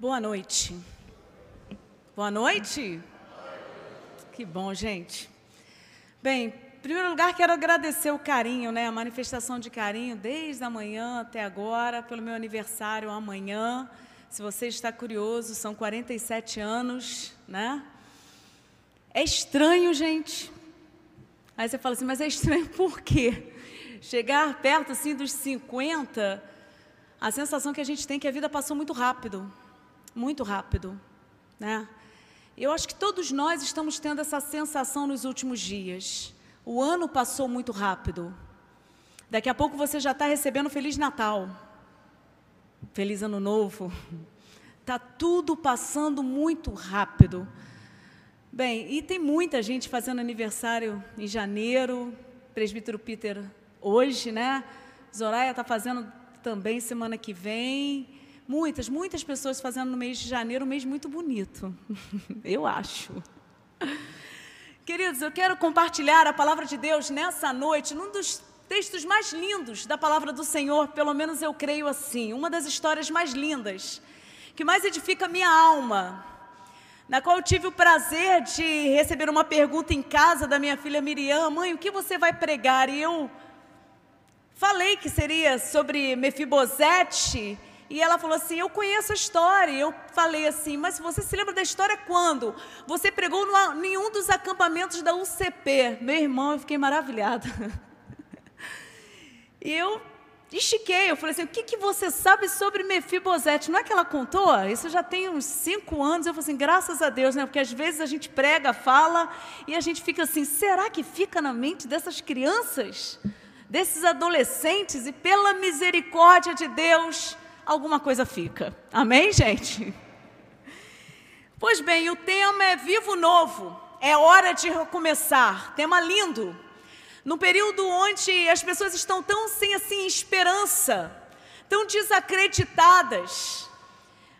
Boa noite. Boa noite. Que bom, gente. Bem, em primeiro lugar, quero agradecer o carinho, né, a manifestação de carinho desde a manhã até agora, pelo meu aniversário amanhã. Se você está curioso, são 47 anos, né? É estranho, gente. Aí você fala assim, mas é estranho por quê? Chegar perto assim dos 50, a sensação que a gente tem é que a vida passou muito rápido muito rápido, né? Eu acho que todos nós estamos tendo essa sensação nos últimos dias. O ano passou muito rápido. Daqui a pouco você já está recebendo Feliz Natal, Feliz Ano Novo. Está tudo passando muito rápido. Bem, e tem muita gente fazendo aniversário em janeiro, presbítero Peter hoje, né? Zoraia está fazendo também semana que vem. Muitas, muitas pessoas fazendo no mês de janeiro um mês muito bonito. eu acho. Queridos, eu quero compartilhar a palavra de Deus nessa noite, num dos textos mais lindos da palavra do Senhor, pelo menos eu creio assim, uma das histórias mais lindas, que mais edifica a minha alma, na qual eu tive o prazer de receber uma pergunta em casa da minha filha Miriam, mãe, o que você vai pregar? E eu falei que seria sobre Mefibosete, e ela falou assim: Eu conheço a história. Eu falei assim: Mas você se lembra da história quando? Você pregou no, nenhum dos acampamentos da UCP. Meu irmão, eu fiquei maravilhada. E eu estiquei. Eu falei assim: O que, que você sabe sobre Mefibosete? Não é que ela contou? Isso já tem uns cinco anos. Eu falei assim: Graças a Deus, né? Porque às vezes a gente prega, fala e a gente fica assim: Será que fica na mente dessas crianças? Desses adolescentes? E pela misericórdia de Deus alguma coisa fica. Amém, gente? Pois bem, o tema é Vivo Novo, é hora de recomeçar. Tema lindo. No período onde as pessoas estão tão sem assim esperança, tão desacreditadas.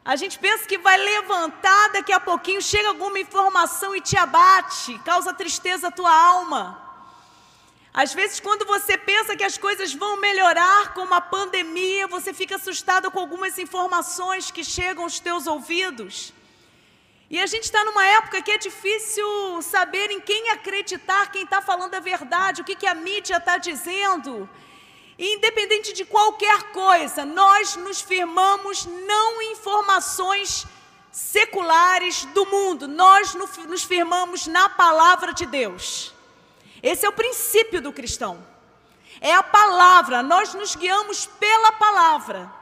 A gente pensa que vai levantar, daqui a pouquinho chega alguma informação e te abate, causa tristeza à tua alma. Às vezes, quando você pensa que as coisas vão melhorar com uma pandemia, você fica assustado com algumas informações que chegam aos teus ouvidos. E a gente está numa época que é difícil saber em quem acreditar, quem está falando a verdade, o que, que a mídia está dizendo. E independente de qualquer coisa, nós nos firmamos não em informações seculares do mundo, nós nos firmamos na palavra de Deus. Esse é o princípio do cristão. É a palavra, nós nos guiamos pela palavra.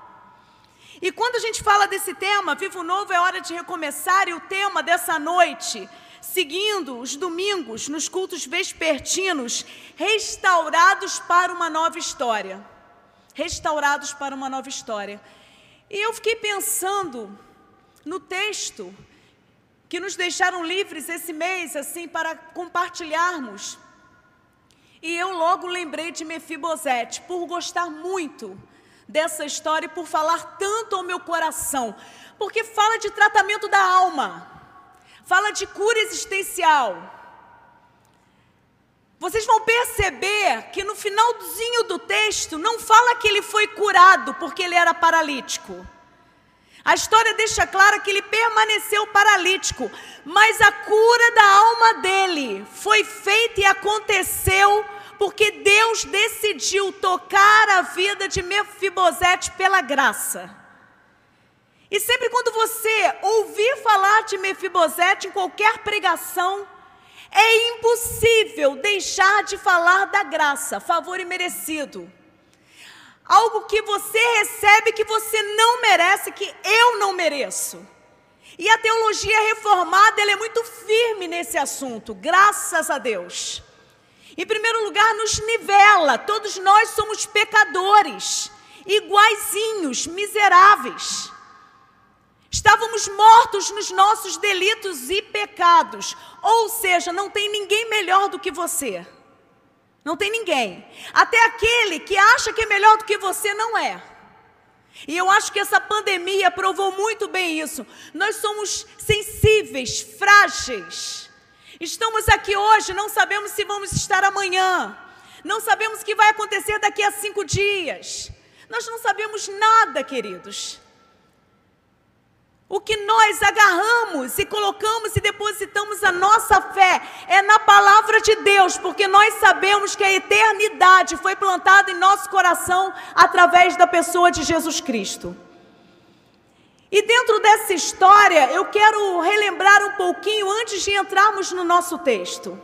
E quando a gente fala desse tema, Vivo Novo é hora de recomeçar, e o tema dessa noite, seguindo os domingos nos cultos vespertinos, restaurados para uma nova história. Restaurados para uma nova história. E eu fiquei pensando no texto que nos deixaram livres esse mês, assim, para compartilharmos. E eu logo lembrei de Mefibosete, por gostar muito dessa história e por falar tanto ao meu coração, porque fala de tratamento da alma, fala de cura existencial. Vocês vão perceber que no finalzinho do texto não fala que ele foi curado porque ele era paralítico. A história deixa clara que ele permaneceu paralítico, mas a cura da alma dele foi feita e aconteceu porque Deus decidiu tocar a vida de Mefibosete pela graça. E sempre quando você ouvir falar de Mefibosete em qualquer pregação, é impossível deixar de falar da graça, favor imerecido algo que você recebe que você não merece, que eu não mereço. E a teologia reformada é muito firme nesse assunto, graças a Deus. Em primeiro lugar, nos nivela, todos nós somos pecadores, iguaizinhos, miseráveis. Estávamos mortos nos nossos delitos e pecados, ou seja, não tem ninguém melhor do que você. Não tem ninguém. Até aquele que acha que é melhor do que você não é. E eu acho que essa pandemia provou muito bem isso. Nós somos sensíveis, frágeis. Estamos aqui hoje, não sabemos se vamos estar amanhã. Não sabemos o que vai acontecer daqui a cinco dias. Nós não sabemos nada, queridos. O que nós agarramos e colocamos e depositamos a nossa fé é na palavra de Deus, porque nós sabemos que a eternidade foi plantada em nosso coração através da pessoa de Jesus Cristo. E dentro dessa história, eu quero relembrar um pouquinho antes de entrarmos no nosso texto.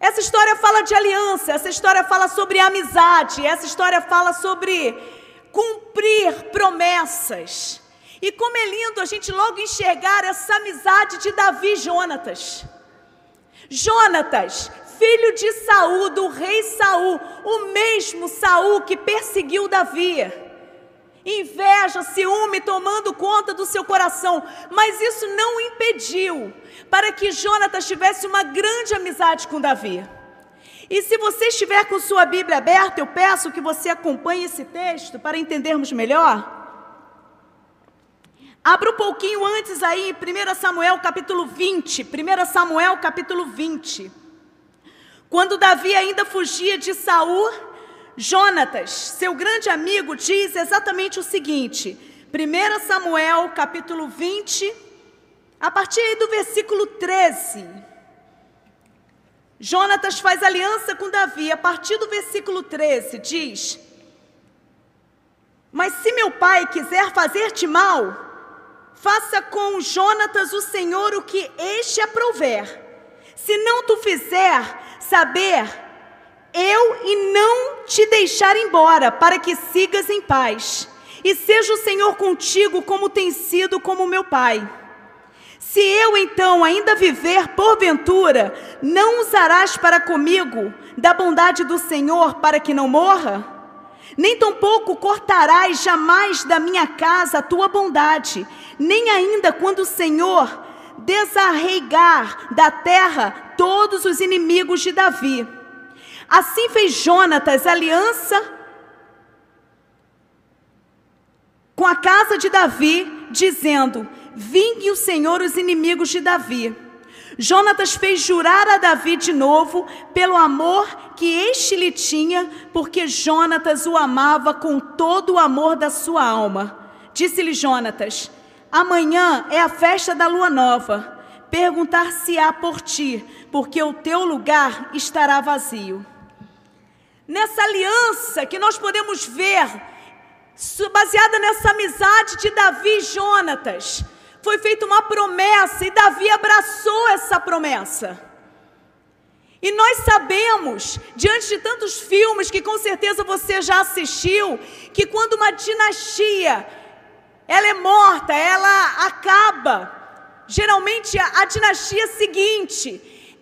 Essa história fala de aliança, essa história fala sobre amizade, essa história fala sobre cumprir promessas. E como é lindo a gente logo enxergar essa amizade de Davi e Jonatas. Jonatas, filho de Saul, do rei Saul, o mesmo Saul que perseguiu Davi. Inveja, ciúme tomando conta do seu coração, mas isso não impediu para que Jonatas tivesse uma grande amizade com Davi. E se você estiver com sua Bíblia aberta, eu peço que você acompanhe esse texto para entendermos melhor. Abra um pouquinho antes aí, 1 Samuel capítulo 20. 1 Samuel capítulo 20. Quando Davi ainda fugia de Saul, Jonatas, seu grande amigo, diz exatamente o seguinte: 1 Samuel capítulo 20, a partir aí do versículo 13. Jonatas faz aliança com Davi, a partir do versículo 13, diz: Mas se meu pai quiser fazer-te mal, Faça com Jonatas o Senhor o que este aprouver. Se não tu fizer saber, eu e não te deixar embora, para que sigas em paz. E seja o Senhor contigo, como tem sido como meu pai. Se eu então ainda viver, porventura, não usarás para comigo da bondade do Senhor para que não morra? Nem tampouco cortarás jamais da minha casa a tua bondade, nem ainda quando o Senhor desarreigar da terra todos os inimigos de Davi. Assim fez Jonatas aliança com a casa de Davi, dizendo: Vingue o Senhor os inimigos de Davi. Jonatas fez jurar a Davi de novo pelo amor que este lhe tinha, porque Jonatas o amava com todo o amor da sua alma. Disse-lhe Jonatas: Amanhã é a festa da lua nova. Perguntar-se-á por ti, porque o teu lugar estará vazio. Nessa aliança que nós podemos ver, baseada nessa amizade de Davi e Jonatas, foi feita uma promessa e Davi abraçou essa promessa. E nós sabemos, diante de tantos filmes que com certeza você já assistiu, que quando uma dinastia ela é morta, ela acaba, geralmente a, a dinastia seguinte,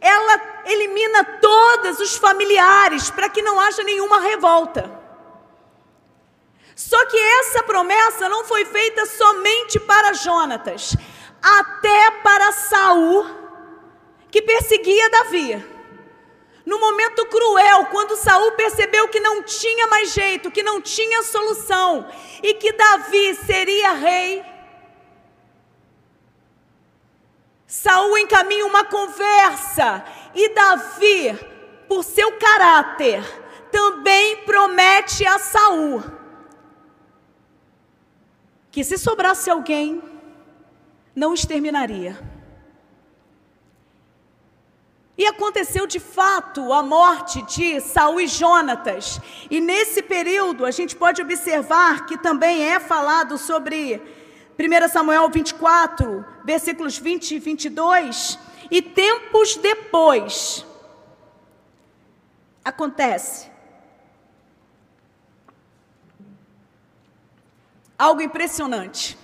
ela elimina todos os familiares para que não haja nenhuma revolta. Só que essa promessa não foi feita somente para Jonatas, até para Saul, que perseguia Davi. No momento cruel, quando Saul percebeu que não tinha mais jeito, que não tinha solução e que Davi seria rei, Saul encaminha uma conversa e Davi, por seu caráter, também promete a Saul que se sobrasse alguém, não exterminaria. E aconteceu de fato a morte de Saul e Jonatas. E nesse período a gente pode observar que também é falado sobre 1 Samuel 24, versículos 20 e 22. E tempos depois acontece algo impressionante.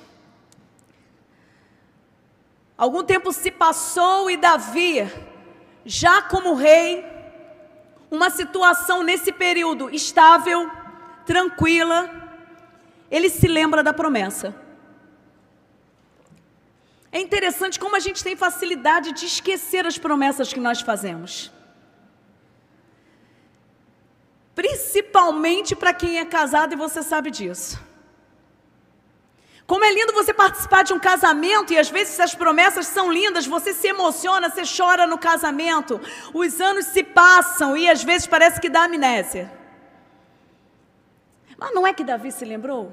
Algum tempo se passou e Davi, já como rei, uma situação nesse período estável, tranquila, ele se lembra da promessa. É interessante como a gente tem facilidade de esquecer as promessas que nós fazemos. Principalmente para quem é casado e você sabe disso. Como é lindo você participar de um casamento e às vezes as promessas são lindas, você se emociona, você chora no casamento. Os anos se passam e às vezes parece que dá amnésia. Mas não é que Davi se lembrou?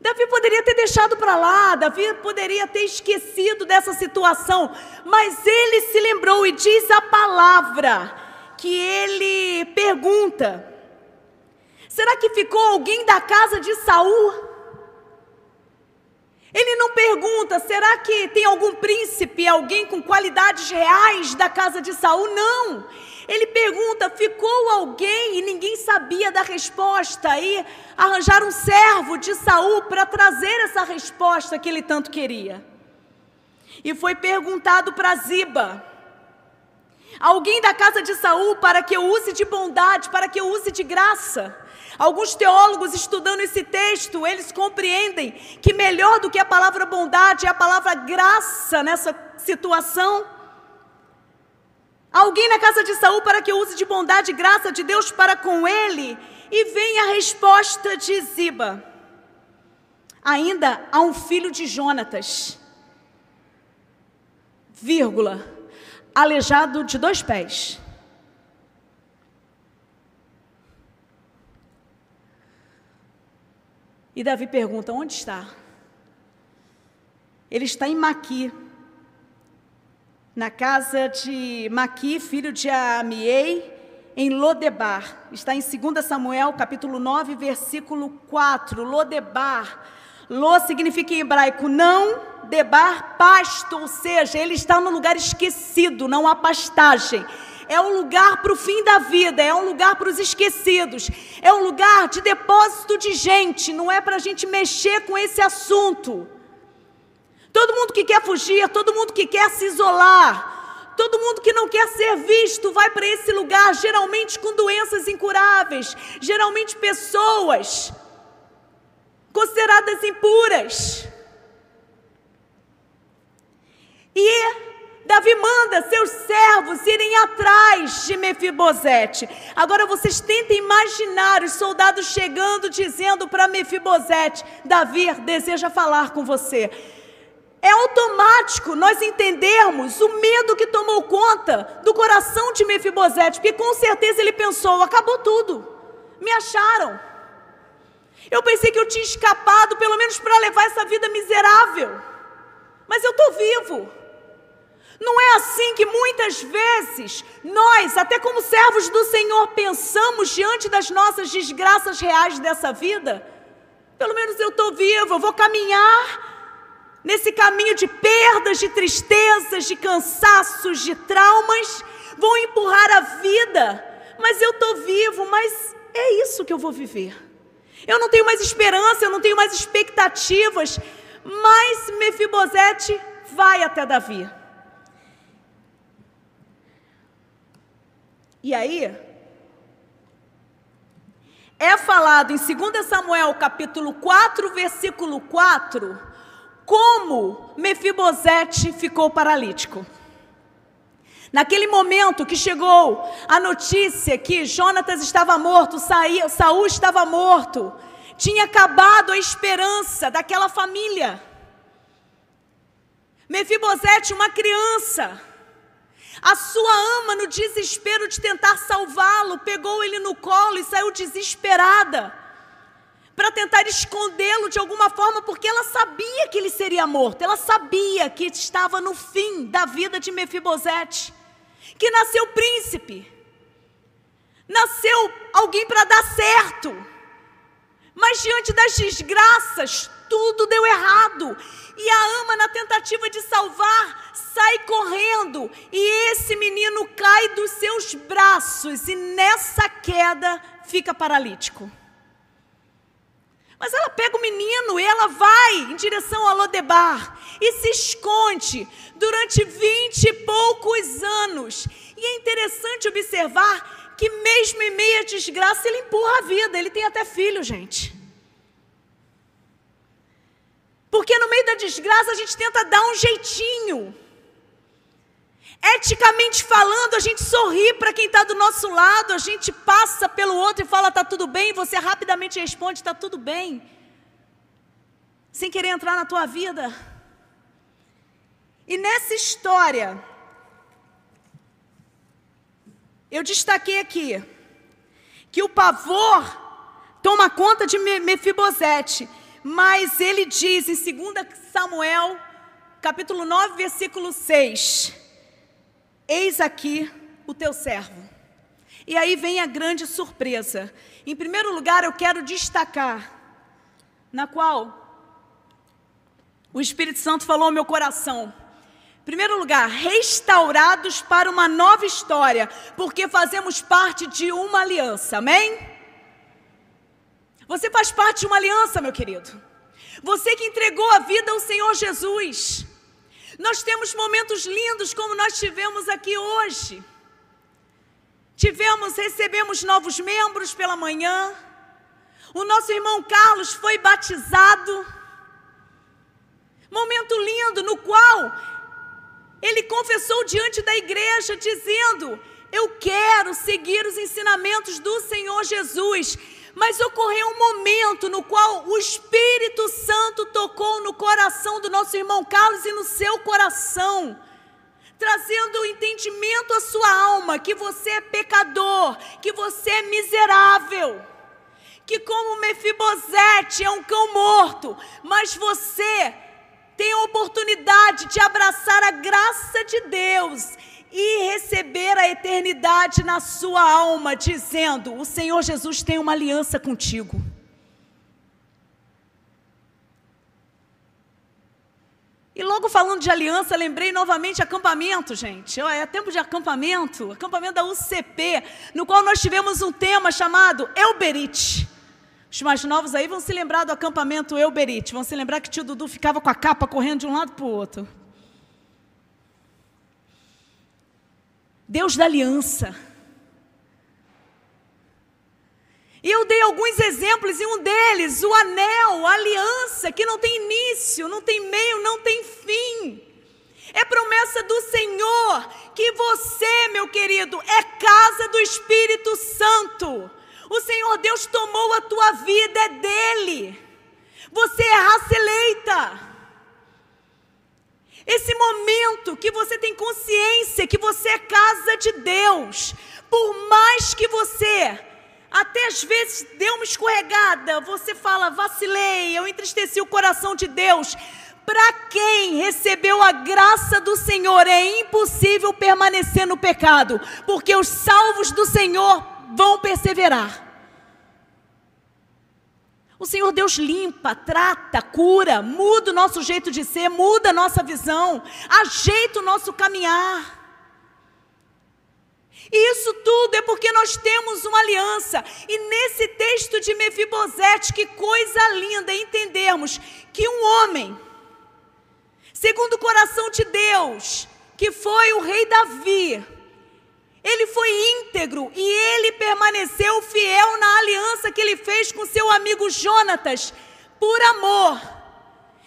Davi poderia ter deixado para lá, Davi poderia ter esquecido dessa situação, mas ele se lembrou e diz a palavra que ele pergunta: Será que ficou alguém da casa de Saul? Ele não pergunta, será que tem algum príncipe, alguém com qualidades reais da casa de Saul? Não. Ele pergunta: ficou alguém e ninguém sabia da resposta. Aí arranjaram um servo de Saul para trazer essa resposta que ele tanto queria. E foi perguntado para Ziba: alguém da casa de Saul para que eu use de bondade, para que eu use de graça. Alguns teólogos estudando esse texto, eles compreendem que melhor do que a palavra bondade é a palavra graça nessa situação. Alguém na casa de Saul para que eu use de bondade e graça de Deus para com ele. E vem a resposta de Ziba. Ainda há um filho de Jonatas, vírgula, aleijado de dois pés. E Davi pergunta: onde está? Ele está em Maqui, na casa de Maqui, filho de Amiei, em Lodebar. Está em 2 Samuel, capítulo 9, versículo 4. Lodebar. Lo significa em hebraico não, debar, pasto, ou seja, ele está no lugar esquecido, não há pastagem. É um lugar para o fim da vida, é um lugar para os esquecidos, é um lugar de depósito de gente, não é para a gente mexer com esse assunto. Todo mundo que quer fugir, todo mundo que quer se isolar, todo mundo que não quer ser visto vai para esse lugar, geralmente com doenças incuráveis, geralmente pessoas consideradas impuras. E Davi manda seus servos irem atrás de Mefibosete. Agora vocês tentem imaginar os soldados chegando dizendo para Mefibosete: Davi deseja falar com você. É automático nós entendermos o medo que tomou conta do coração de Mefibosete, porque com certeza ele pensou: acabou tudo, me acharam. Eu pensei que eu tinha escapado, pelo menos para levar essa vida miserável, mas eu estou vivo. Não é assim que muitas vezes nós, até como servos do Senhor, pensamos diante das nossas desgraças reais dessa vida? Pelo menos eu estou vivo, eu vou caminhar nesse caminho de perdas, de tristezas, de cansaços, de traumas, vão empurrar a vida, mas eu estou vivo, mas é isso que eu vou viver. Eu não tenho mais esperança, eu não tenho mais expectativas, mas Mefibosete vai até Davi. E aí, é falado em 2 Samuel capítulo 4, versículo 4, como Mefibosete ficou paralítico. Naquele momento que chegou a notícia que Jonatas estava morto, Saul estava morto, tinha acabado a esperança daquela família. Mefibosete, uma criança, a sua ama, no desespero de tentar salvá-lo, pegou ele no colo e saiu desesperada para tentar escondê-lo de alguma forma, porque ela sabia que ele seria morto, ela sabia que estava no fim da vida de Mefibosete, que nasceu príncipe, nasceu alguém para dar certo, mas diante das desgraças, tudo deu errado, e a ama, na tentativa de salvar, sai correndo, e esse menino cai dos seus braços, e nessa queda fica paralítico. Mas ela pega o menino e ela vai em direção a Lodebar e se esconde durante vinte e poucos anos. E é interessante observar que, mesmo em meia desgraça, ele empurra a vida. Ele tem até filho, gente. Porque no meio da desgraça a gente tenta dar um jeitinho. Eticamente falando, a gente sorri para quem está do nosso lado, a gente passa pelo outro e fala está tudo bem, e você rapidamente responde está tudo bem, sem querer entrar na tua vida. E nessa história, eu destaquei aqui que o pavor toma conta de Mefibosete, mas ele diz em 2 Samuel, capítulo 9, versículo 6: Eis aqui o teu servo. E aí vem a grande surpresa. Em primeiro lugar, eu quero destacar, na qual o Espírito Santo falou ao meu coração. Primeiro lugar, restaurados para uma nova história, porque fazemos parte de uma aliança, amém? Você faz parte de uma aliança, meu querido. Você que entregou a vida ao Senhor Jesus. Nós temos momentos lindos como nós tivemos aqui hoje. Tivemos, recebemos novos membros pela manhã. O nosso irmão Carlos foi batizado. Momento lindo no qual ele confessou diante da igreja, dizendo: Eu quero seguir os ensinamentos do Senhor Jesus. Mas ocorreu um momento no qual o Espírito Santo tocou no coração do nosso irmão Carlos e no seu coração, trazendo o entendimento à sua alma que você é pecador, que você é miserável, que como Mefibosete é um cão morto, mas você tem a oportunidade de abraçar a graça de Deus e receber a eternidade na sua alma, dizendo: O Senhor Jesus tem uma aliança contigo. E logo falando de aliança, lembrei novamente acampamento, gente. É tempo de acampamento, acampamento da UCP, no qual nós tivemos um tema chamado Elberite. Os mais novos aí vão se lembrar do acampamento Elberite, vão se lembrar que tio Dudu ficava com a capa correndo de um lado para o outro. Deus da aliança. E eu dei alguns exemplos, e um deles, o anel, a aliança, que não tem início, não tem meio, não tem fim. É promessa do Senhor que você, meu querido, é casa do Espírito Santo. O Senhor Deus tomou a tua vida, é dele. Você é raça eleita. Esse momento que você tem consciência que você é casa de Deus, por mais que você até às vezes deu uma escorregada, você fala, vacilei, eu entristeci o coração de Deus. Para quem recebeu a graça do Senhor, é impossível permanecer no pecado, porque os salvos do Senhor vão perseverar. O Senhor Deus limpa, trata, cura, muda o nosso jeito de ser, muda a nossa visão, ajeita o nosso caminhar. E isso tudo é porque nós temos uma aliança. E nesse texto de Mefibosete, que coisa linda entendermos que um homem, segundo o coração de Deus, que foi o rei Davi, ele foi íntegro e ele permaneceu fiel na aliança que ele fez com seu amigo Jonatas, por amor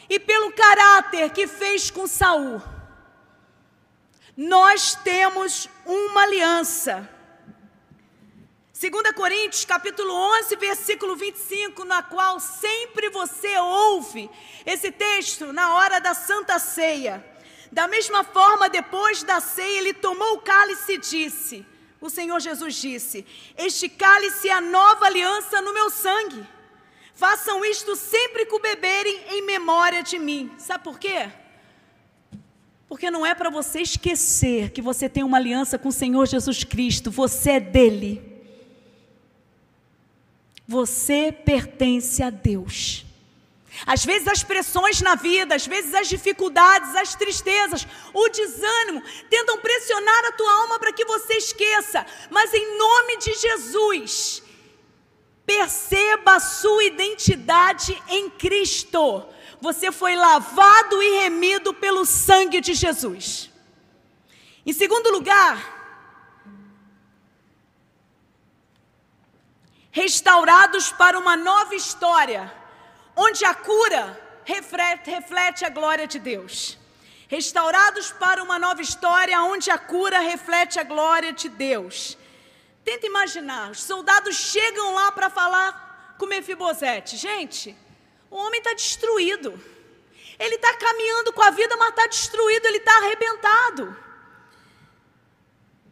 e pelo caráter que fez com Saul. Nós temos uma aliança. 2 Coríntios capítulo 11, versículo 25, na qual sempre você ouve esse texto na hora da Santa Ceia. Da mesma forma, depois da ceia, ele tomou o cálice e disse: O Senhor Jesus disse: Este cálice é a nova aliança no meu sangue. Façam isto sempre que o beberem em memória de mim. Sabe por quê? Porque não é para você esquecer que você tem uma aliança com o Senhor Jesus Cristo, você é dele. Você pertence a Deus. Às vezes as pressões na vida, às vezes as dificuldades, as tristezas, o desânimo tentam pressionar a tua alma para que você esqueça, mas em nome de Jesus, perceba a sua identidade em Cristo. Você foi lavado e remido pelo sangue de Jesus. Em segundo lugar, restaurados para uma nova história onde a cura reflete, a glória de Deus. Restaurados para uma nova história, onde a cura reflete a glória de Deus. Tenta imaginar, os soldados chegam lá para falar com Mefibosete. Gente, o homem está destruído. Ele está caminhando com a vida, mas está destruído, ele está arrebentado.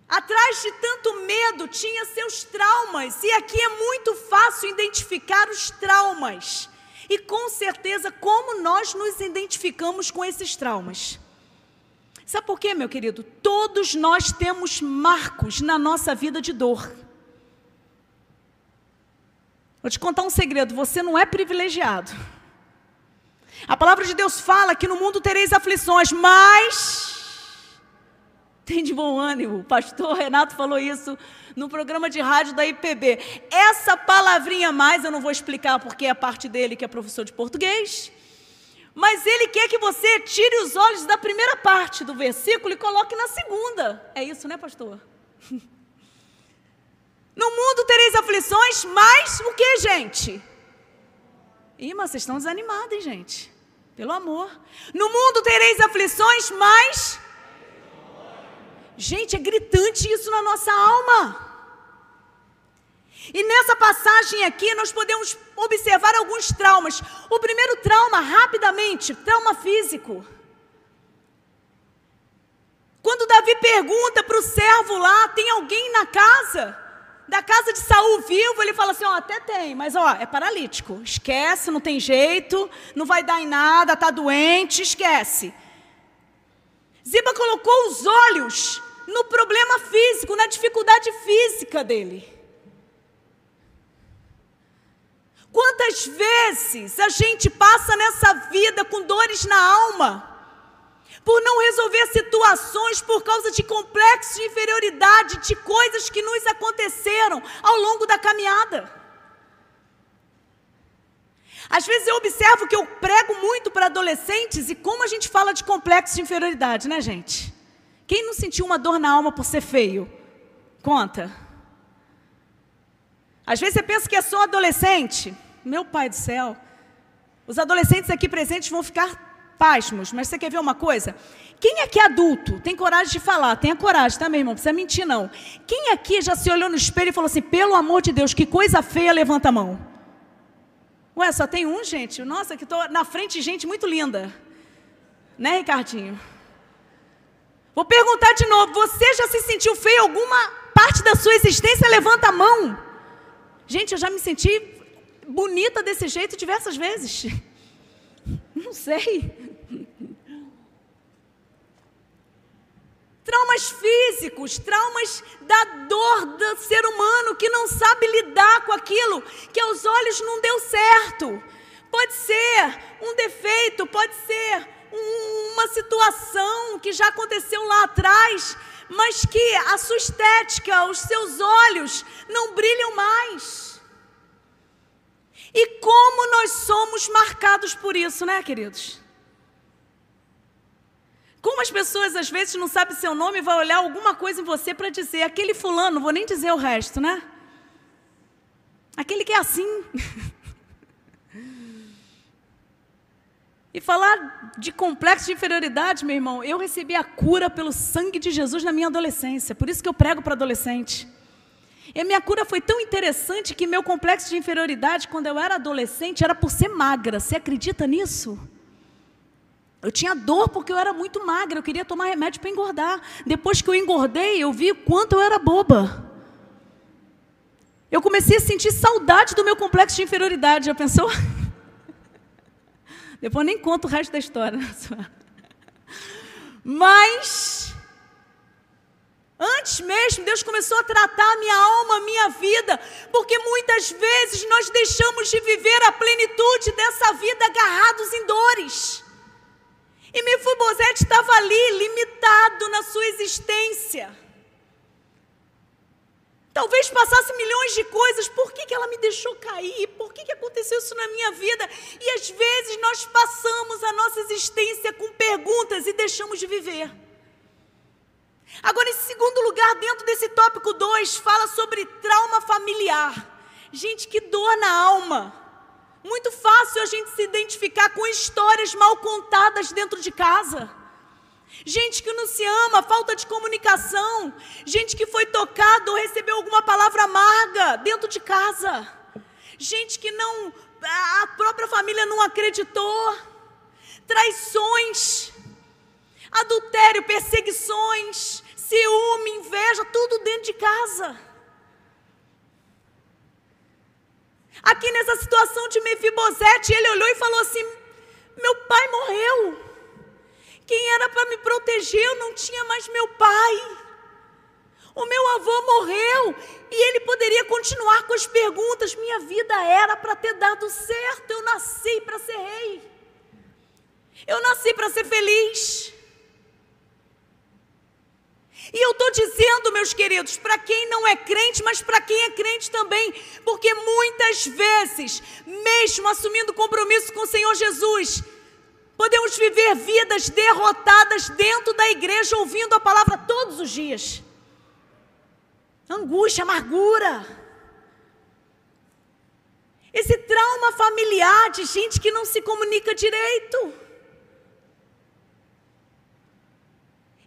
Atrás de tanto medo tinha seus traumas, e aqui é muito fácil identificar os traumas E com certeza, como nós nos identificamos com esses traumas? Sabe por quê, meu querido? Todos nós temos marcos na nossa vida de dor. Vou te contar um segredo: você não é privilegiado. A palavra de Deus fala que no mundo tereis aflições, mas tem de bom ânimo. O pastor Renato falou isso no programa de rádio da IPB. Essa palavrinha mais eu não vou explicar porque é a parte dele que é professor de português. Mas ele quer que você tire os olhos da primeira parte do versículo e coloque na segunda. É isso, né, pastor? No mundo tereis aflições, mas o que, gente? Ih, mas vocês estão desanimados, hein, gente? Pelo amor. No mundo tereis aflições, mas. Gente, é gritante isso na nossa alma. E nessa passagem aqui nós podemos observar alguns traumas. O primeiro trauma, rapidamente, trauma físico. Quando Davi pergunta para o servo lá, tem alguém na casa? Da casa de Saul vivo, ele fala assim: ó, até tem, mas ó, é paralítico. Esquece, não tem jeito, não vai dar em nada, está doente, esquece. Ziba colocou os olhos no problema físico, na dificuldade física dele. Quantas vezes a gente passa nessa vida com dores na alma? por não resolver situações por causa de complexos de inferioridade, de coisas que nos aconteceram ao longo da caminhada. Às vezes eu observo que eu prego muito para adolescentes e como a gente fala de complexo de inferioridade, né, gente? Quem não sentiu uma dor na alma por ser feio? Conta. Às vezes você pensa que é só adolescente. Meu pai do céu. Os adolescentes aqui presentes vão ficar pasmos, mas você quer ver uma coisa? Quem aqui é adulto tem coragem de falar? Tenha coragem, tá, meu irmão? Não precisa mentir, não. Quem aqui já se olhou no espelho e falou assim: pelo amor de Deus, que coisa feia, levanta a mão? Ué, só tem um, gente? Nossa, que estou na frente de gente muito linda. Né, Ricardinho? Vou perguntar de novo: você já se sentiu feio alguma parte da sua existência? Levanta a mão. Gente, eu já me senti bonita desse jeito diversas vezes. Não sei. Traumas físicos, traumas da dor do ser humano que não sabe lidar com aquilo que aos olhos não deu certo. Pode ser um defeito, pode ser um, uma situação que já aconteceu lá atrás, mas que a sua estética, os seus olhos não brilham mais. E como nós somos marcados por isso, né, queridos? Como as pessoas às vezes não sabem seu nome e vai olhar alguma coisa em você para dizer, aquele fulano, vou nem dizer o resto, né? Aquele que é assim. e falar de complexo de inferioridade, meu irmão, eu recebi a cura pelo sangue de Jesus na minha adolescência. Por isso que eu prego para adolescente. E a minha cura foi tão interessante que meu complexo de inferioridade, quando eu era adolescente, era por ser magra. Você acredita nisso? Eu tinha dor porque eu era muito magra, eu queria tomar remédio para engordar. Depois que eu engordei, eu vi quanto eu era boba. Eu comecei a sentir saudade do meu complexo de inferioridade. Já pensou? Depois nem conto o resto da história. Né? Mas, antes mesmo, Deus começou a tratar a minha alma, a minha vida, porque muitas vezes nós deixamos de viver a plenitude dessa vida agarrados em dores. E Mefibosete estava ali, limitado na sua existência. Talvez passasse milhões de coisas. Por que, que ela me deixou cair? Por que, que aconteceu isso na minha vida? E às vezes nós passamos a nossa existência com perguntas e deixamos de viver. Agora, em segundo lugar, dentro desse tópico 2, fala sobre trauma familiar. Gente, que dor na alma. Muito fácil a gente se identificar com histórias mal contadas dentro de casa. Gente que não se ama, falta de comunicação. Gente que foi tocado ou recebeu alguma palavra amarga dentro de casa. Gente que não, a própria família não acreditou. Traições, adultério, perseguições, ciúme, inveja, tudo dentro de casa. Aqui nessa situação de Mefibosete, ele olhou e falou assim: Meu pai morreu. Quem era para me proteger, eu não tinha mais meu pai. O meu avô morreu e ele poderia continuar com as perguntas. Minha vida era para ter dado certo. Eu nasci para ser rei. Eu nasci para ser feliz. E eu estou dizendo, meus queridos, para quem não é crente, mas para quem é crente também, porque muitas vezes, mesmo assumindo compromisso com o Senhor Jesus, podemos viver vidas derrotadas dentro da igreja, ouvindo a palavra todos os dias angústia, amargura. Esse trauma familiar de gente que não se comunica direito.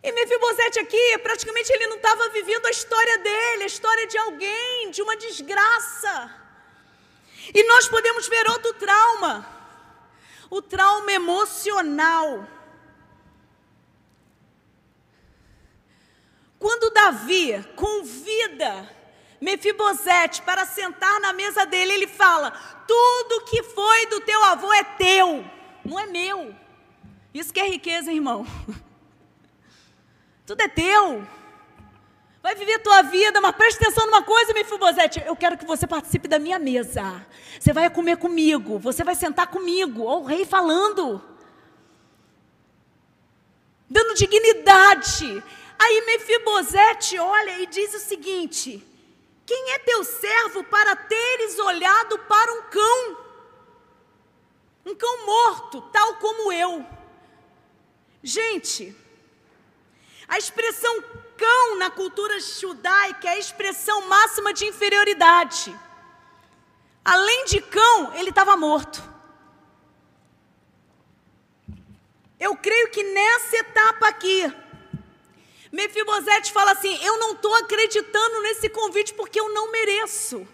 E Mefibosete aqui, praticamente ele não estava vivendo a história dele, a história de alguém, de uma desgraça. E nós podemos ver outro trauma, o trauma emocional. Quando Davi convida Mefibosete para sentar na mesa dele, ele fala: Tudo que foi do teu avô é teu, não é meu. Isso que é riqueza, irmão. Tudo é teu. Vai viver a tua vida, mas preste atenção numa coisa, Mefibosete. Eu quero que você participe da minha mesa. Você vai comer comigo, você vai sentar comigo. Olha o rei falando. Dando dignidade. Aí Mefibosete olha e diz o seguinte: Quem é teu servo para teres olhado para um cão? Um cão morto, tal como eu. Gente, a expressão cão na cultura judaica é a expressão máxima de inferioridade. Além de cão, ele estava morto. Eu creio que nessa etapa aqui, Mefibosete fala assim: Eu não estou acreditando nesse convite porque eu não mereço.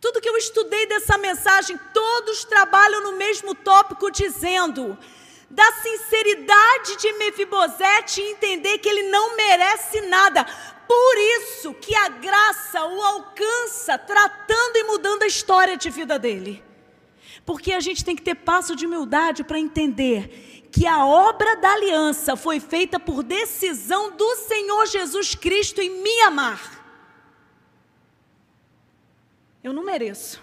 Tudo que eu estudei dessa mensagem, todos trabalham no mesmo tópico, dizendo da sinceridade de Mefibosete entender que ele não merece nada. Por isso que a graça o alcança, tratando e mudando a história de vida dele. Porque a gente tem que ter passo de humildade para entender que a obra da aliança foi feita por decisão do Senhor Jesus Cristo em me amar. Eu não mereço.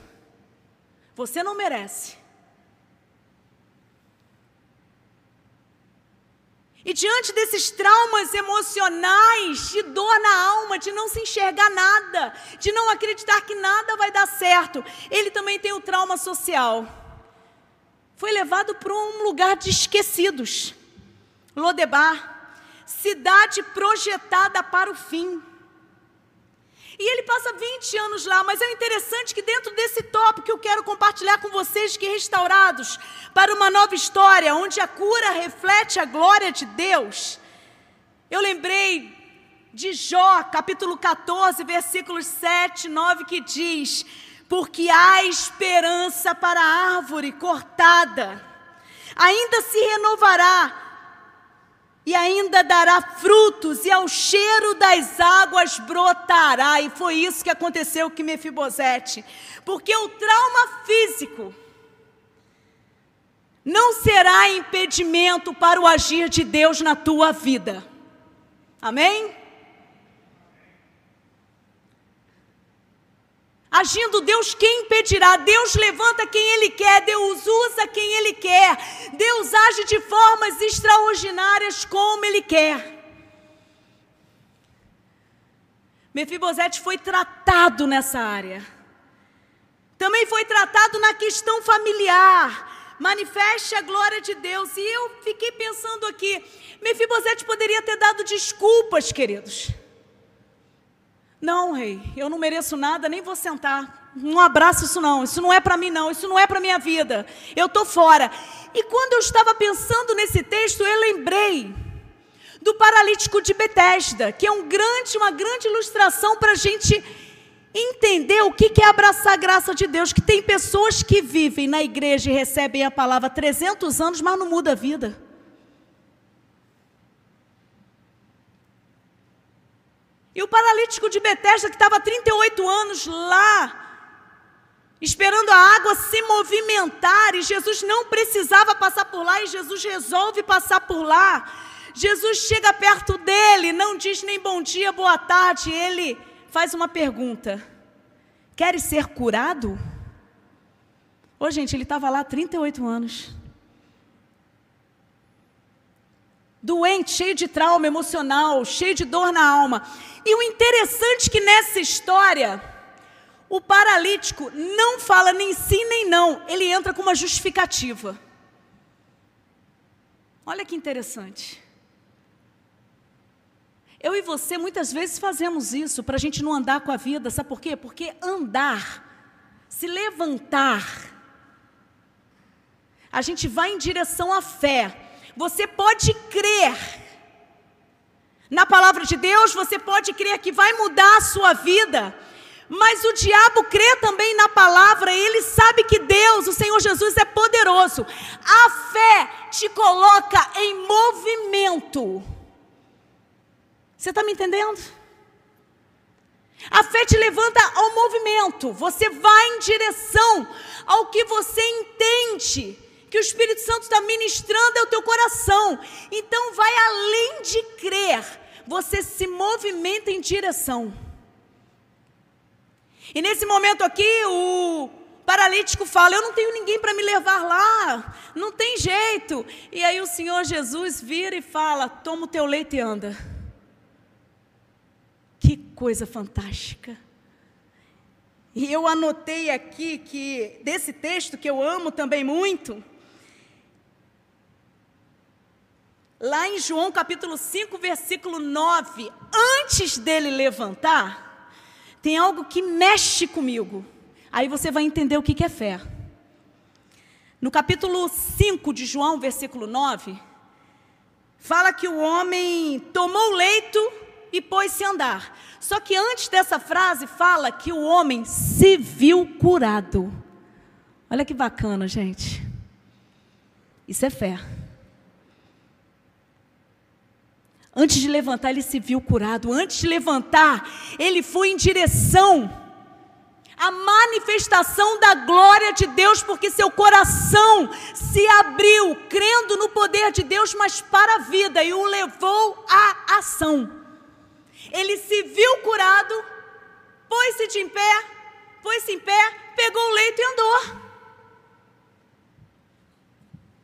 Você não merece. E diante desses traumas emocionais, de dor na alma, de não se enxergar nada, de não acreditar que nada vai dar certo, ele também tem o trauma social foi levado para um lugar de esquecidos. Lodebar, cidade projetada para o fim. E ele passa 20 anos lá, mas é interessante que dentro desse tópico eu quero compartilhar com vocês, que restaurados para uma nova história, onde a cura reflete a glória de Deus, eu lembrei de Jó, capítulo 14, versículos 7 e 9, que diz: porque há esperança para a árvore cortada, ainda se renovará e ainda dará frutos, e ao cheiro das águas brotará. E foi isso que aconteceu com Mefibosete, porque o trauma físico não será impedimento para o agir de Deus na tua vida. Amém? Agindo Deus, quem impedirá? Deus levanta quem Ele quer, Deus usa quem Ele quer, Deus age de formas extraordinárias como Ele quer. Mefibosete foi tratado nessa área. Também foi tratado na questão familiar. Manifeste a glória de Deus. E eu fiquei pensando aqui, Mefibosete poderia ter dado desculpas, queridos. Não, rei, eu não mereço nada, nem vou sentar. Não abraço isso não, isso não é para mim não, isso não é para minha vida. Eu estou fora. E quando eu estava pensando nesse texto, eu lembrei do paralítico de Betesda, que é um grande, uma grande ilustração para a gente entender o que é abraçar a graça de Deus. Que tem pessoas que vivem na igreja e recebem a palavra há 300 anos, mas não muda a vida. E o paralítico de Betesda, que estava há 38 anos lá, esperando a água se movimentar, e Jesus não precisava passar por lá, e Jesus resolve passar por lá. Jesus chega perto dele, não diz nem bom dia, boa tarde, ele faz uma pergunta: Queres ser curado? Ô, gente, ele estava lá há 38 anos. Doente, cheio de trauma emocional, cheio de dor na alma. E o interessante é que nessa história, o paralítico não fala nem sim nem não, ele entra com uma justificativa. Olha que interessante. Eu e você muitas vezes fazemos isso para a gente não andar com a vida, sabe por quê? Porque andar, se levantar, a gente vai em direção à fé. Você pode crer na palavra de Deus, você pode crer que vai mudar a sua vida, mas o diabo crê também na palavra, ele sabe que Deus, o Senhor Jesus, é poderoso. A fé te coloca em movimento. Você está me entendendo? A fé te levanta ao movimento. Você vai em direção ao que você entende que o Espírito Santo está ministrando ao teu coração. Então, vai além de crer, você se movimenta em direção. E nesse momento aqui, o paralítico fala: Eu não tenho ninguém para me levar lá, não tem jeito. E aí o Senhor Jesus vira e fala: Toma o teu leito e anda. Que coisa fantástica. E eu anotei aqui que, desse texto que eu amo também muito, lá em João capítulo 5, versículo 9, antes dele levantar, tem algo que mexe comigo. Aí você vai entender o que é fé. No capítulo 5 de João, versículo 9, fala que o homem tomou o leito e pôs-se a andar. Só que antes dessa frase fala que o homem se viu curado. Olha que bacana, gente. Isso é fé. Antes de levantar, ele se viu curado. Antes de levantar, ele foi em direção à manifestação da glória de Deus, porque seu coração se abriu, crendo no poder de Deus, mas para a vida, e o levou à ação. Ele se viu curado, pôs-se de em pé, pôs-se em pé, pegou o leito e andou.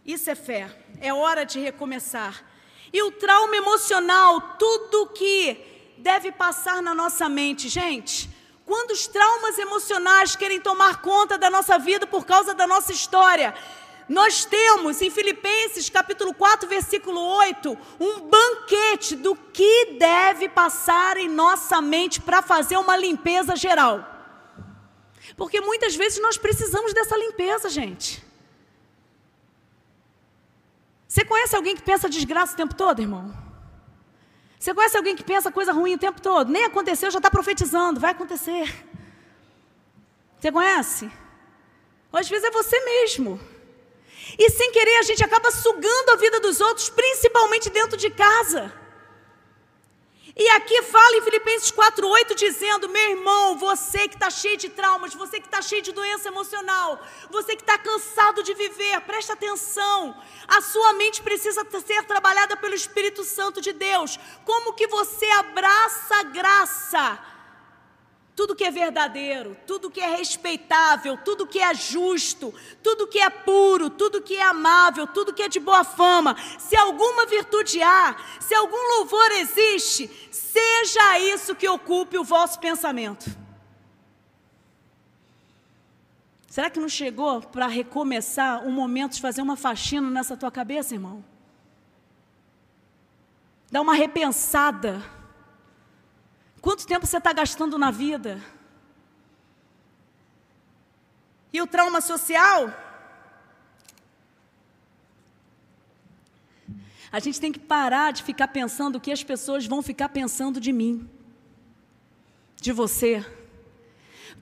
Isso é fé, é hora de recomeçar. E o trauma emocional, tudo que deve passar na nossa mente, gente. Quando os traumas emocionais querem tomar conta da nossa vida por causa da nossa história, nós temos em Filipenses capítulo 4, versículo 8, um banquete do que deve passar em nossa mente para fazer uma limpeza geral. Porque muitas vezes nós precisamos dessa limpeza, gente. Você conhece alguém que pensa desgraça o tempo todo, irmão? Você conhece alguém que pensa coisa ruim o tempo todo? Nem aconteceu, já está profetizando, vai acontecer. Você conhece? Ou às vezes é você mesmo. E sem querer a gente acaba sugando a vida dos outros, principalmente dentro de casa. E aqui fala em Filipenses 4,8 dizendo: meu irmão, você que está cheio de traumas, você que está cheio de doença emocional, você que está cansado de viver, presta atenção. A sua mente precisa ser trabalhada pelo Espírito Santo de Deus. Como que você abraça a graça? Tudo que é verdadeiro, tudo que é respeitável, tudo que é justo, tudo que é puro, tudo que é amável, tudo que é de boa fama, se alguma virtude há, se algum louvor existe, seja isso que ocupe o vosso pensamento. Será que não chegou para recomeçar um momento de fazer uma faxina nessa tua cabeça, irmão? Dá uma repensada Quanto tempo você está gastando na vida? E o trauma social? A gente tem que parar de ficar pensando o que as pessoas vão ficar pensando de mim, de você.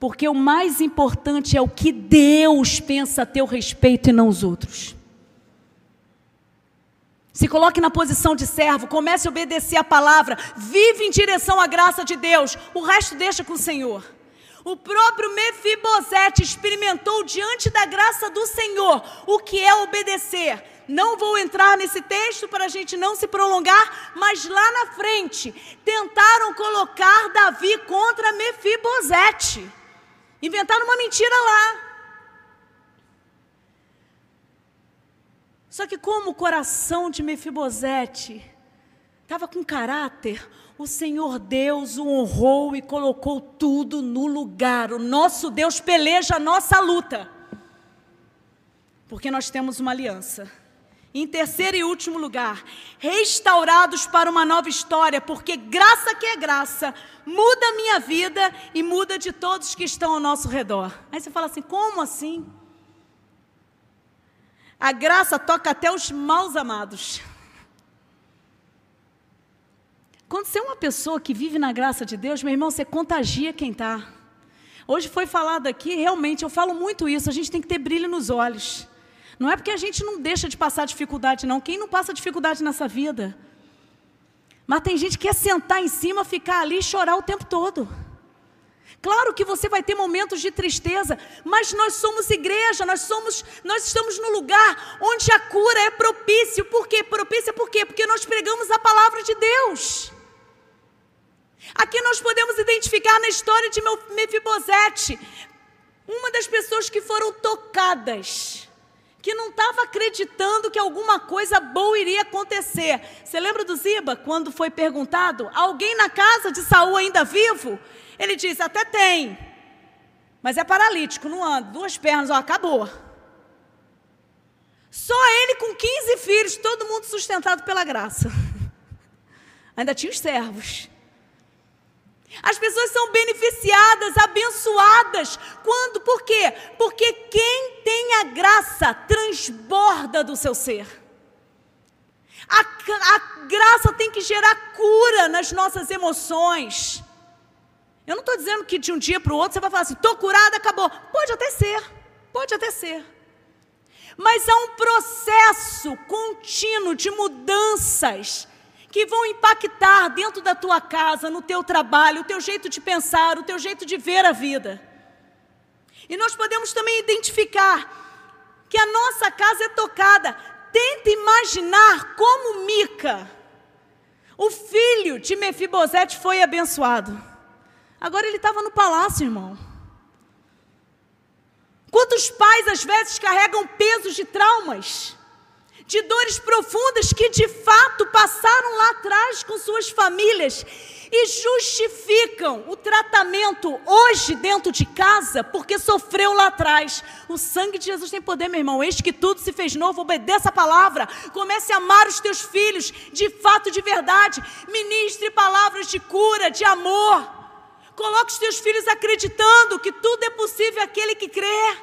Porque o mais importante é o que Deus pensa a teu respeito e não os outros. Se coloque na posição de servo, comece a obedecer a palavra, vive em direção à graça de Deus, o resto deixa com o Senhor. O próprio Mefibosete experimentou diante da graça do Senhor o que é obedecer. Não vou entrar nesse texto para a gente não se prolongar, mas lá na frente tentaram colocar Davi contra Mefibosete. Inventaram uma mentira lá. Só que como o coração de Mefibosete estava com caráter, o Senhor Deus o honrou e colocou tudo no lugar. O nosso Deus peleja a nossa luta. Porque nós temos uma aliança. Em terceiro e último lugar, restaurados para uma nova história, porque graça que é graça, muda a minha vida e muda de todos que estão ao nosso redor. Aí você fala assim: como assim? A graça toca até os maus amados. Quando você é uma pessoa que vive na graça de Deus, meu irmão, você contagia quem está. Hoje foi falado aqui, realmente, eu falo muito isso, a gente tem que ter brilho nos olhos. Não é porque a gente não deixa de passar dificuldade, não. Quem não passa dificuldade nessa vida? Mas tem gente que quer sentar em cima, ficar ali e chorar o tempo todo. Claro que você vai ter momentos de tristeza, mas nós somos igreja, nós somos, nós estamos no lugar onde a cura é propício. Por quê? Propícia por quê? Porque nós pregamos a palavra de Deus. Aqui nós podemos identificar na história de Mefibosete uma das pessoas que foram tocadas, que não estava acreditando que alguma coisa boa iria acontecer. Você lembra do Ziba, quando foi perguntado: alguém na casa de Saul ainda vivo? Ele disse: até tem, mas é paralítico, não anda, duas pernas, ó, acabou. Só ele com 15 filhos, todo mundo sustentado pela graça. Ainda tinha os servos. As pessoas são beneficiadas, abençoadas. Quando? Por quê? Porque quem tem a graça transborda do seu ser. A, a graça tem que gerar cura nas nossas emoções. Eu não estou dizendo que de um dia para o outro você vai falar assim, estou curada, acabou. Pode até ser, pode até ser. Mas há um processo contínuo de mudanças que vão impactar dentro da tua casa, no teu trabalho, o teu jeito de pensar, o teu jeito de ver a vida. E nós podemos também identificar que a nossa casa é tocada. Tenta imaginar como Mica, o filho de Mefibosete, foi abençoado. Agora ele estava no palácio, irmão. Quantos pais às vezes carregam pesos de traumas? de dores profundas que de fato passaram lá atrás com suas famílias e justificam o tratamento hoje dentro de casa porque sofreu lá atrás. O sangue de Jesus tem poder, meu irmão. Eis que tudo se fez novo. Obedeça a palavra. Comece a amar os teus filhos de fato, de verdade. Ministre palavras de cura, de amor. Coloque os teus filhos acreditando que tudo é possível aquele que crê.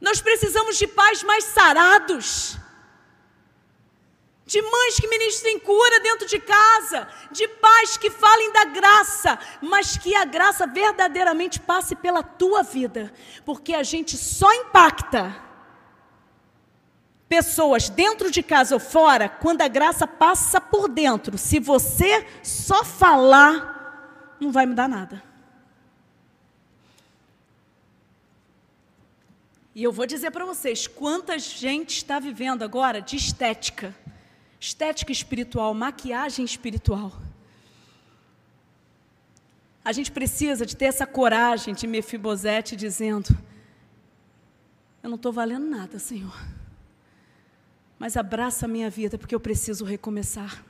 Nós precisamos de pais mais sarados, de mães que ministrem cura dentro de casa, de pais que falem da graça, mas que a graça verdadeiramente passe pela tua vida, porque a gente só impacta pessoas dentro de casa ou fora quando a graça passa por dentro. Se você só falar, não vai mudar nada. E eu vou dizer para vocês quanta gente está vivendo agora de estética, estética espiritual, maquiagem espiritual. A gente precisa de ter essa coragem de Mefibosete dizendo: Eu não estou valendo nada, Senhor, mas abraça a minha vida porque eu preciso recomeçar.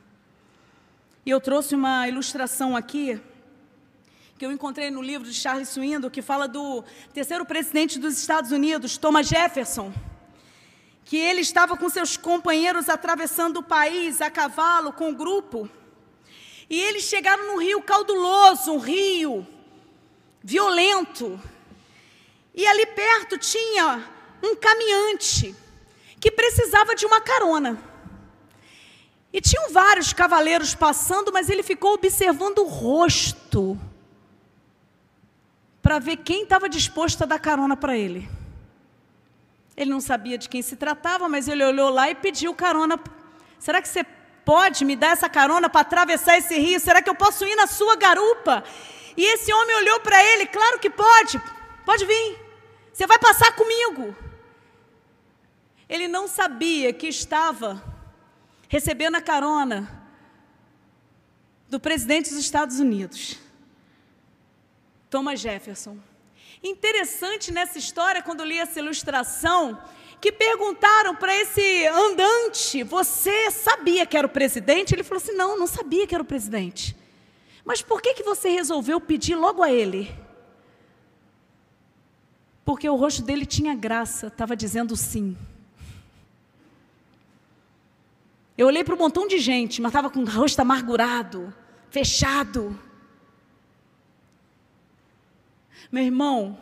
E eu trouxe uma ilustração aqui que eu encontrei no livro de Charles Swindoll, que fala do terceiro presidente dos Estados Unidos, Thomas Jefferson, que ele estava com seus companheiros atravessando o país a cavalo com o um grupo, e eles chegaram num rio cauduloso, um rio violento, e ali perto tinha um caminhante que precisava de uma carona. E tinham vários cavaleiros passando, mas ele ficou observando o rosto para ver quem estava disposto a dar carona para ele. Ele não sabia de quem se tratava, mas ele olhou lá e pediu carona. Será que você pode me dar essa carona para atravessar esse rio? Será que eu posso ir na sua garupa? E esse homem olhou para ele: Claro que pode, pode vir, você vai passar comigo. Ele não sabia que estava recebendo a carona do presidente dos Estados Unidos, Thomas Jefferson. Interessante nessa história, quando li essa ilustração, que perguntaram para esse andante: Você sabia que era o presidente? Ele falou assim: Não, não sabia que era o presidente. Mas por que, que você resolveu pedir logo a ele? Porque o rosto dele tinha graça, estava dizendo sim. Eu olhei para um montão de gente, mas estava com o rosto amargurado, fechado. Meu irmão,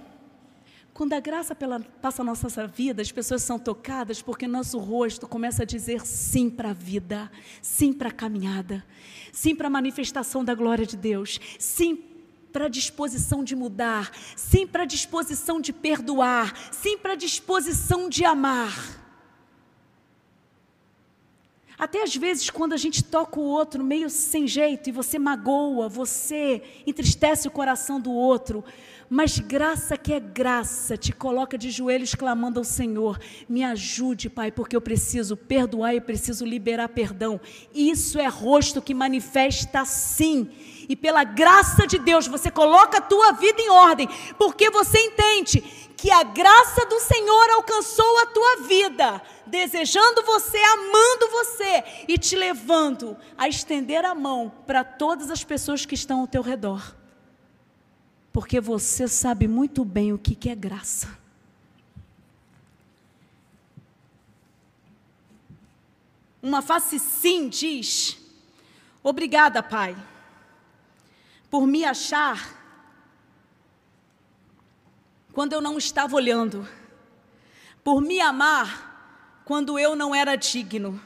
quando a graça pela, passa a nossa vida, as pessoas são tocadas porque nosso rosto começa a dizer sim para a vida, sim para a caminhada, sim para a manifestação da glória de Deus, sim para a disposição de mudar, sim para a disposição de perdoar, sim para a disposição de amar. Até às vezes, quando a gente toca o outro meio sem jeito e você magoa, você entristece o coração do outro, mas graça que é graça te coloca de joelhos clamando ao Senhor: me ajude, Pai, porque eu preciso perdoar e preciso liberar perdão. Isso é rosto que manifesta sim. E pela graça de Deus, você coloca a tua vida em ordem, porque você entende que a graça do Senhor alcançou a tua vida, desejando você, amando você e te levando a estender a mão para todas as pessoas que estão ao teu redor. Porque você sabe muito bem o que, que é graça. Uma face sim diz: Obrigada, Pai, por me achar quando eu não estava olhando, por me amar quando eu não era digno,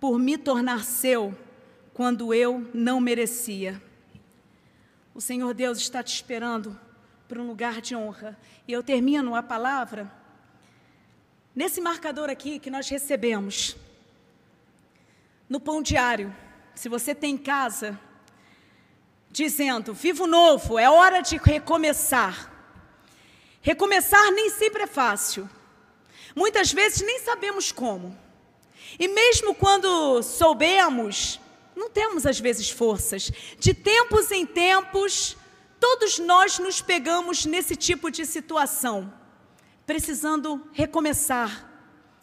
por me tornar seu quando eu não merecia. O Senhor Deus está te esperando para um lugar de honra. E eu termino a palavra nesse marcador aqui que nós recebemos no pão diário. Se você tem em casa, dizendo: Vivo novo, é hora de recomeçar. Recomeçar nem sempre é fácil. Muitas vezes nem sabemos como. E mesmo quando soubemos, não temos às vezes forças. De tempos em tempos, todos nós nos pegamos nesse tipo de situação, precisando recomeçar,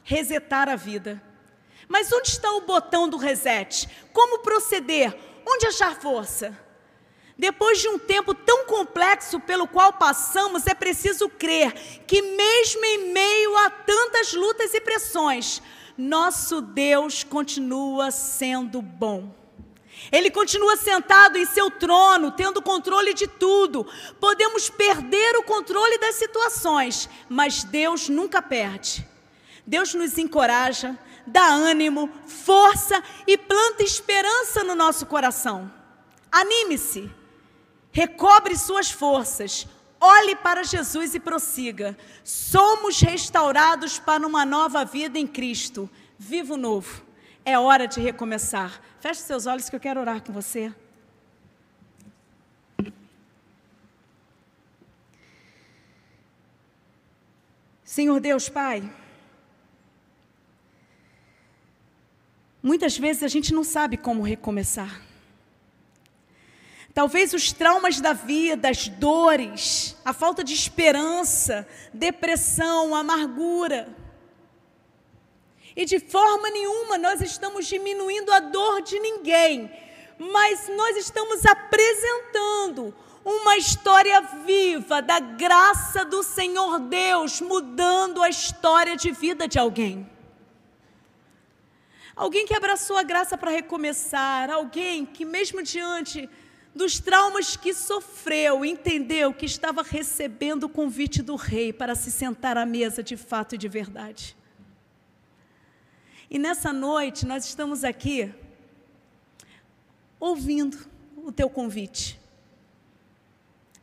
resetar a vida. Mas onde está o botão do reset? Como proceder? Onde achar força? Depois de um tempo tão complexo pelo qual passamos, é preciso crer que, mesmo em meio a tantas lutas e pressões, nosso Deus continua sendo bom. Ele continua sentado em seu trono, tendo controle de tudo. Podemos perder o controle das situações, mas Deus nunca perde. Deus nos encoraja, dá ânimo, força e planta esperança no nosso coração. Anime-se recobre suas forças, olhe para Jesus e prossiga. Somos restaurados para uma nova vida em Cristo, vivo novo. É hora de recomeçar. Feche seus olhos que eu quero orar com você. Senhor Deus, Pai, muitas vezes a gente não sabe como recomeçar. Talvez os traumas da vida, as dores, a falta de esperança, depressão, amargura. E de forma nenhuma nós estamos diminuindo a dor de ninguém, mas nós estamos apresentando uma história viva da graça do Senhor Deus mudando a história de vida de alguém. Alguém que abraçou a graça para recomeçar, alguém que, mesmo diante dos traumas que sofreu, entendeu que estava recebendo o convite do rei para se sentar à mesa de fato e de verdade. E nessa noite nós estamos aqui ouvindo o teu convite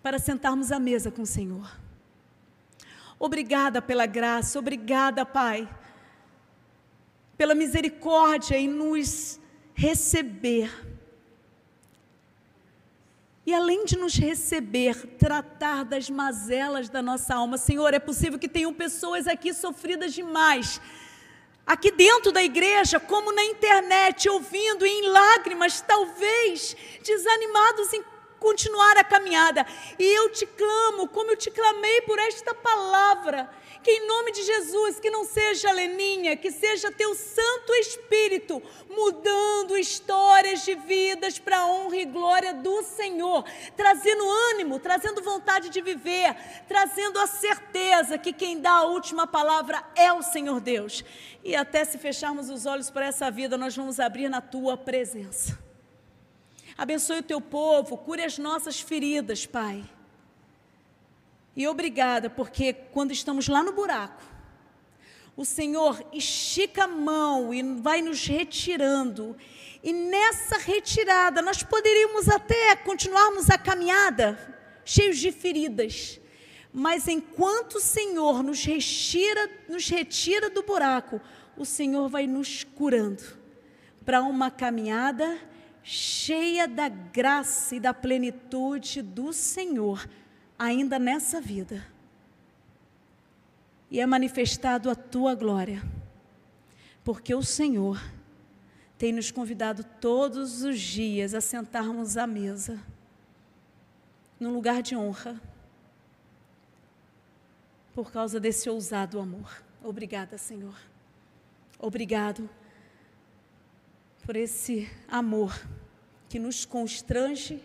para sentarmos à mesa com o Senhor. Obrigada pela graça, obrigada, Pai, pela misericórdia em nos receber. E além de nos receber, tratar das mazelas da nossa alma. Senhor, é possível que tenham pessoas aqui sofridas demais, aqui dentro da igreja, como na internet, ouvindo em lágrimas, talvez desanimados em continuar a caminhada. E eu te clamo, como eu te clamei por esta palavra, que em nome de Jesus, que não seja Leninha, que seja teu Santo Espírito mudando histórias de vidas para a honra e glória do Senhor, trazendo ânimo, trazendo vontade de viver, trazendo a certeza que quem dá a última palavra é o Senhor Deus. E até se fecharmos os olhos para essa vida, nós vamos abrir na tua presença. Abençoe o teu povo, cure as nossas feridas, Pai. E obrigada, porque quando estamos lá no buraco, o Senhor estica a mão e vai nos retirando. E nessa retirada, nós poderíamos até continuarmos a caminhada, cheios de feridas. Mas enquanto o Senhor nos retira, nos retira do buraco, o Senhor vai nos curando para uma caminhada cheia da graça e da plenitude do Senhor, ainda nessa vida. E é manifestado a tua glória, porque o Senhor tem nos convidado todos os dias a sentarmos à mesa, num lugar de honra, por causa desse ousado amor. Obrigada, Senhor. Obrigado por esse amor que nos constrange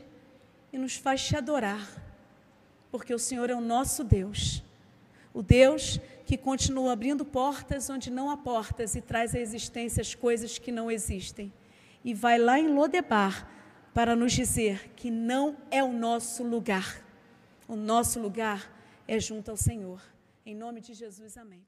e nos faz te adorar, porque o Senhor é o nosso Deus, o Deus que continua abrindo portas onde não há portas e traz à existência as coisas que não existem, e vai lá em Lodebar para nos dizer que não é o nosso lugar, o nosso lugar é junto ao Senhor. Em nome de Jesus, amém.